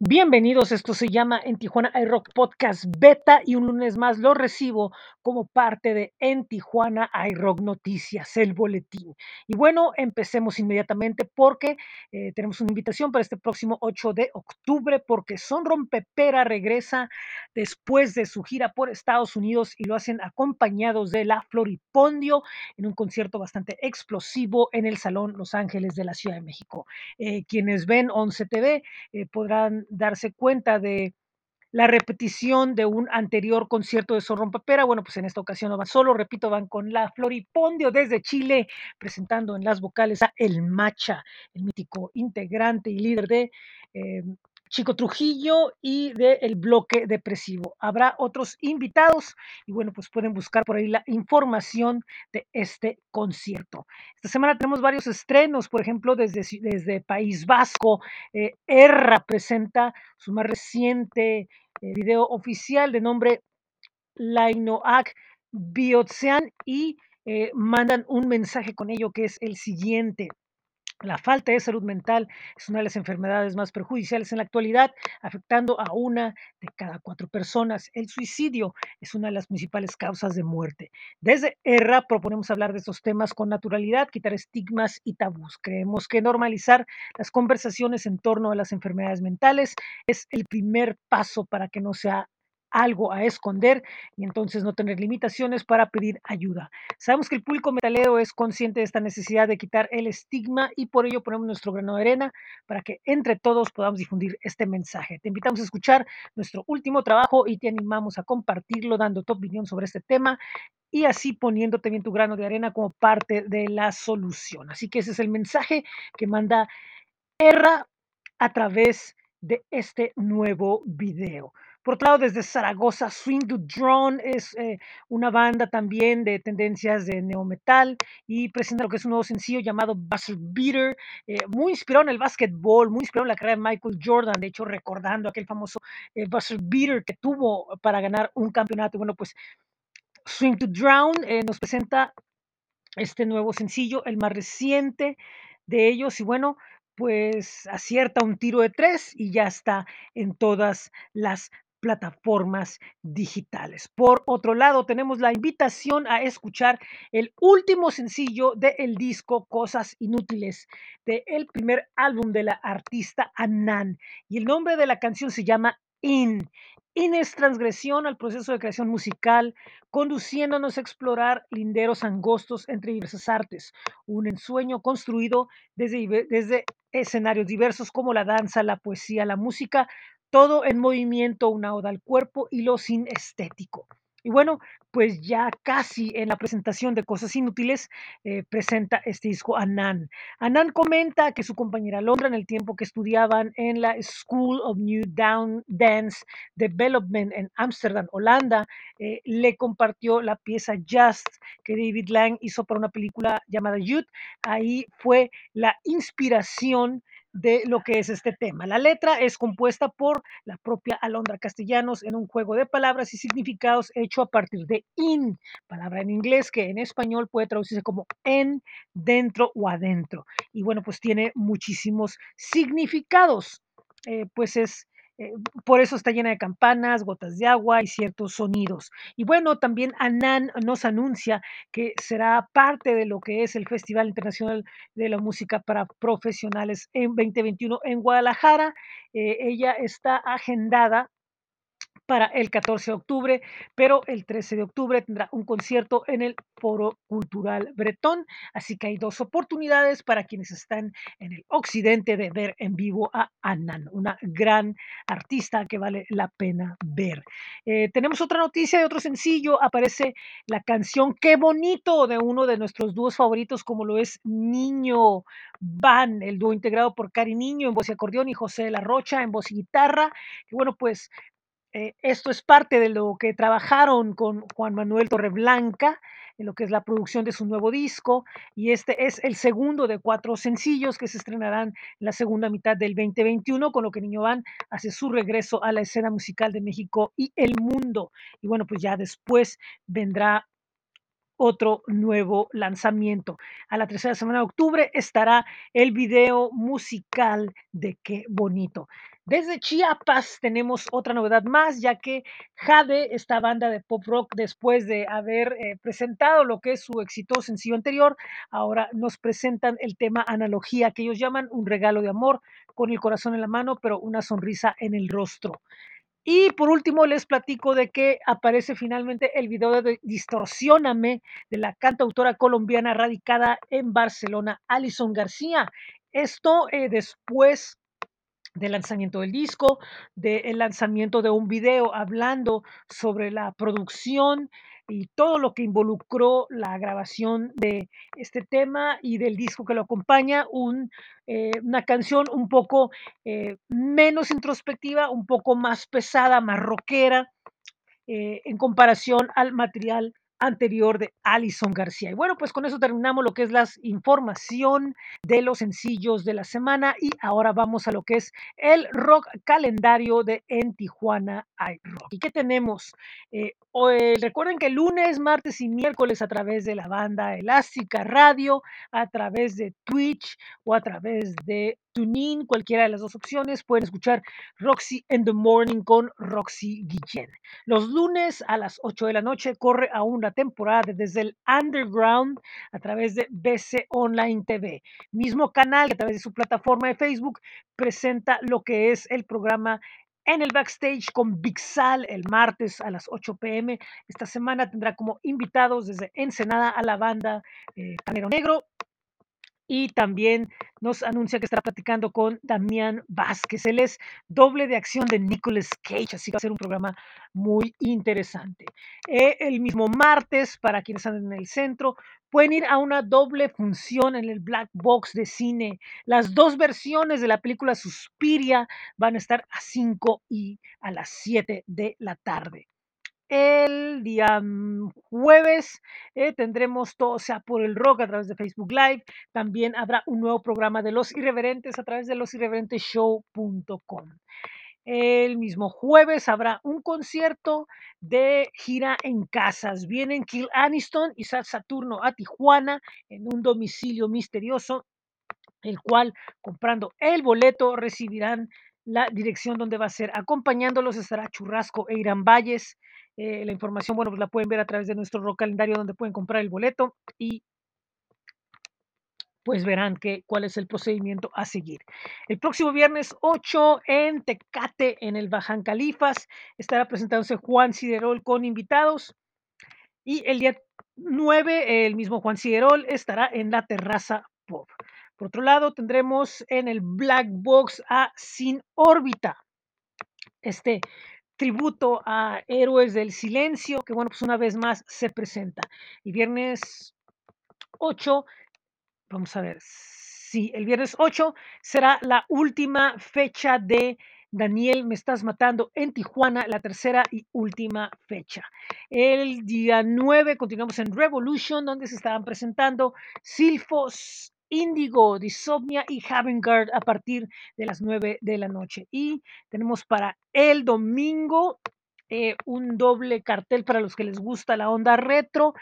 Bienvenidos, esto se llama En Tijuana iRock Podcast Beta y un lunes más lo recibo como parte de En Tijuana iRock Noticias, el boletín. Y bueno, empecemos inmediatamente porque eh, tenemos una invitación para este próximo 8 de octubre porque Son Rompepera regresa después de su gira por Estados Unidos y lo hacen acompañados de la Floripondio en un concierto bastante explosivo en el Salón Los Ángeles de la Ciudad de México. Eh, quienes ven 11 TV eh, podrán darse cuenta de la repetición de un anterior concierto de Zorro Papera. Bueno, pues en esta ocasión no van solo, repito, van con la Floripondio desde Chile, presentando en las vocales a El Macha, el mítico integrante y líder de eh, Chico Trujillo y del el bloque depresivo. Habrá otros invitados y bueno, pues pueden buscar por ahí la información de este concierto. Esta semana tenemos varios estrenos, por ejemplo, desde, desde País Vasco, eh, Erra presenta su más reciente eh, video oficial de nombre Lainoac Biotsean y eh, mandan un mensaje con ello que es el siguiente. La falta de salud mental es una de las enfermedades más perjudiciales en la actualidad, afectando a una de cada cuatro personas. El suicidio es una de las principales causas de muerte. Desde ERRA proponemos hablar de estos temas con naturalidad, quitar estigmas y tabús. Creemos que normalizar las conversaciones en torno a las enfermedades mentales es el primer paso para que no sea algo a esconder y entonces no tener limitaciones para pedir ayuda. Sabemos que el público metalero es consciente de esta necesidad de quitar el estigma y por ello ponemos nuestro grano de arena para que entre todos podamos difundir este mensaje. Te invitamos a escuchar nuestro último trabajo y te animamos a compartirlo dando tu opinión sobre este tema y así poniéndote bien tu grano de arena como parte de la solución. Así que ese es el mensaje que manda Erra a través de este nuevo video. Por otro lado, desde Zaragoza, Swing to Drone es eh, una banda también de tendencias de neometal y presenta lo que es un nuevo sencillo llamado Buzzer Beater, eh, muy inspirado en el básquetbol, muy inspirado en la carrera de Michael Jordan, de hecho recordando aquel famoso eh, Buzzer Beater que tuvo para ganar un campeonato. Bueno, pues Swing to Drown nos presenta este nuevo sencillo, el más reciente de ellos, y bueno, pues acierta un tiro de tres y ya está en todas las plataformas digitales. Por otro lado, tenemos la invitación a escuchar el último sencillo del disco Cosas Inútiles, del primer álbum de la artista Anan. Y el nombre de la canción se llama In. In es transgresión al proceso de creación musical, conduciéndonos a explorar linderos angostos entre diversas artes, un ensueño construido desde, desde escenarios diversos como la danza, la poesía, la música, todo en movimiento, una oda al cuerpo y lo sin estético. Y bueno, pues ya casi en la presentación de Cosas Inútiles eh, presenta este disco Anan. Anan comenta que su compañera Londra en el tiempo que estudiaban en la School of New Down Dance Development en Ámsterdam, Holanda, eh, le compartió la pieza Just que David Lang hizo para una película llamada Youth. Ahí fue la inspiración de lo que es este tema. La letra es compuesta por la propia Alondra Castellanos en un juego de palabras y significados hecho a partir de in, palabra en inglés que en español puede traducirse como en, dentro o adentro. Y bueno, pues tiene muchísimos significados. Eh, pues es eh, por eso está llena de campanas, gotas de agua y ciertos sonidos. Y bueno, también Anan nos anuncia que será parte de lo que es el Festival Internacional de la Música para Profesionales en 2021 en Guadalajara. Eh, ella está agendada para el 14 de octubre, pero el 13 de octubre tendrá un concierto en el Foro Cultural Bretón, así que hay dos oportunidades para quienes están en el occidente de ver en vivo a Anan, una gran artista que vale la pena ver. Eh, tenemos otra noticia de otro sencillo, aparece la canción Qué bonito de uno de nuestros dúos favoritos como lo es Niño Van, el dúo integrado por Cari Niño en voz y acordeón y José de la Rocha en voz y guitarra. Y bueno, pues eh, esto es parte de lo que trabajaron con Juan Manuel Torreblanca en lo que es la producción de su nuevo disco y este es el segundo de cuatro sencillos que se estrenarán en la segunda mitad del 2021 con lo que Niño Van hace su regreso a la escena musical de México y el mundo y bueno pues ya después vendrá otro nuevo lanzamiento. A la tercera semana de octubre estará el video musical de Qué Bonito. Desde Chiapas tenemos otra novedad más, ya que Jade, esta banda de pop rock, después de haber eh, presentado lo que es su exitoso sencillo anterior, ahora nos presentan el tema Analogía, que ellos llaman un regalo de amor, con el corazón en la mano, pero una sonrisa en el rostro. Y por último, les platico de que aparece finalmente el video de Distorsióname de la cantautora colombiana radicada en Barcelona, Alison García. Esto eh, después del lanzamiento del disco, del lanzamiento de un video hablando sobre la producción y todo lo que involucró la grabación de este tema y del disco que lo acompaña, eh, una canción un poco eh, menos introspectiva, un poco más pesada, más rockera, eh, en comparación al material anterior de Alison García. Y bueno, pues con eso terminamos lo que es la información de los sencillos de la semana y ahora vamos a lo que es el rock calendario de En Tijuana hay rock. ¿Y qué tenemos? Eh, recuerden que lunes, martes y miércoles a través de la banda Elástica Radio, a través de Twitch o a través de TuneIn, cualquiera de las dos opciones, pueden escuchar Roxy in the Morning con Roxy Guillén. Los lunes a las 8 de la noche corre aún la temporada desde el Underground a través de BC Online TV. Mismo canal que a través de su plataforma de Facebook presenta lo que es el programa en el backstage con Big Sal el martes a las 8 pm. Esta semana tendrá como invitados desde Ensenada a la banda eh, Negro y también nos anuncia que estará platicando con Damián Vázquez. Él es doble de acción de Nicolas Cage, así que va a ser un programa muy interesante. Eh, el mismo martes, para quienes andan en el centro, pueden ir a una doble función en el Black Box de cine. Las dos versiones de la película Suspiria van a estar a 5 y a las 7 de la tarde. El día mm, jueves eh, tendremos todo sea por el rock a través de Facebook Live. También habrá un nuevo programa de Los Irreverentes a través de losirreverenteshow.com. El mismo jueves habrá un concierto de gira en casas. Vienen Kill Aniston y Saturno a Tijuana en un domicilio misterioso, el cual comprando el boleto recibirán la dirección donde va a ser. Acompañándolos estará Churrasco e Irán Valles. Eh, la información, bueno, pues la pueden ver a través de nuestro calendario donde pueden comprar el boleto y pues verán que, cuál es el procedimiento a seguir. El próximo viernes 8 en Tecate, en el Bajan Califas, estará presentándose Juan Siderol con invitados. Y el día 9, el mismo Juan Siderol estará en la terraza pop. Por otro lado, tendremos en el Black Box a Sin órbita. Este tributo a Héroes del Silencio, que bueno, pues una vez más se presenta. Y viernes 8, vamos a ver, sí, el viernes 8 será la última fecha de Daniel, me estás matando en Tijuana, la tercera y última fecha. El día 9 continuamos en Revolution, donde se estarán presentando Silfos, Indigo, Disomnia y Havengard a partir de las 9 de la noche. Y tenemos para el domingo eh, un doble cartel para los que les gusta la onda retro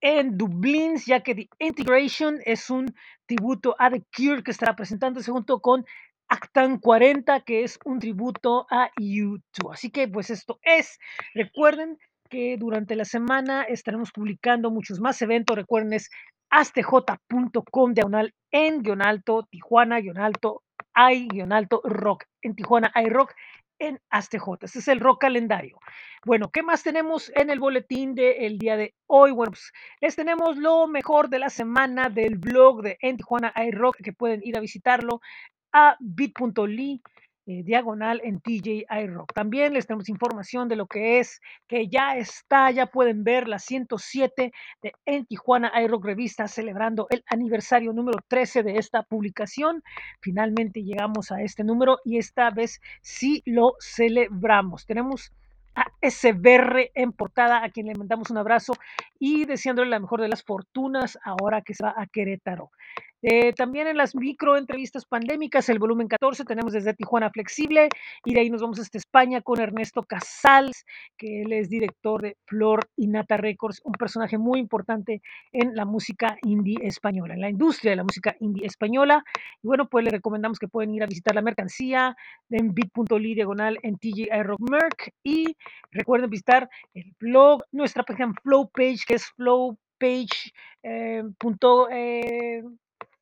en Dublín, ya que The Integration es un tributo a The Cure que estará presentándose junto con Actan 40, que es un tributo a YouTube. Así que pues esto es, recuerden que durante la semana estaremos publicando muchos más eventos, recuerden es astj.com diagonal en guion Tijuana guion hay guion rock. En Tijuana hay rock en ASTJ. Este es el rock calendario. Bueno, ¿qué más tenemos en el boletín del día de hoy? Bueno, pues les tenemos lo mejor de la semana del blog de En Tijuana hay rock, que pueden ir a visitarlo a bit.ly eh, diagonal en TJ iRock. También les tenemos información de lo que es, que ya está, ya pueden ver la 107 de En Tijuana iRock Revista celebrando el aniversario número 13 de esta publicación. Finalmente llegamos a este número y esta vez sí lo celebramos. Tenemos a SBR en portada, a quien le mandamos un abrazo y deseándole la mejor de las fortunas ahora que se va a Querétaro. Eh, también en las micro entrevistas pandémicas, el volumen 14, tenemos desde Tijuana Flexible y de ahí nos vamos hasta España con Ernesto Casals, que él es director de Flor y Nata Records, un personaje muy importante en la música indie española, en la industria de la música indie española. Y bueno, pues le recomendamos que pueden ir a visitar la mercancía en bit.ly diagonal en TGI Rock Merc y recuerden visitar el blog, nuestra página Flow Page, que es flowpage eh, eh,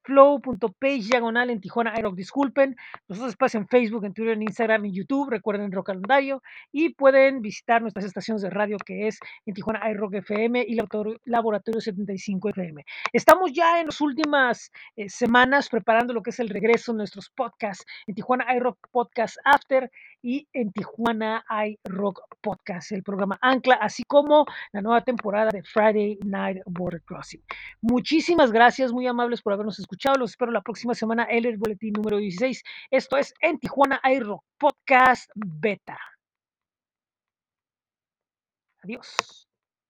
flow.page diagonal en Tijuana iRock. Disculpen, nosotros espacio en Facebook, en Twitter, en Instagram, en YouTube. Recuerden el Calendario y pueden visitar nuestras estaciones de radio que es en Tijuana iRock FM y Laboratorio 75 FM. Estamos ya en las últimas eh, semanas preparando lo que es el regreso de nuestros podcasts en Tijuana iRock Podcast After y en Tijuana iRock Podcast, el programa Ancla, así como la nueva temporada de Friday Night Border Crossing. Muchísimas gracias, muy amables por habernos escuchado. Los espero la próxima semana el boletín número 16. Esto es en Tijuana iRock Podcast Beta. Adiós.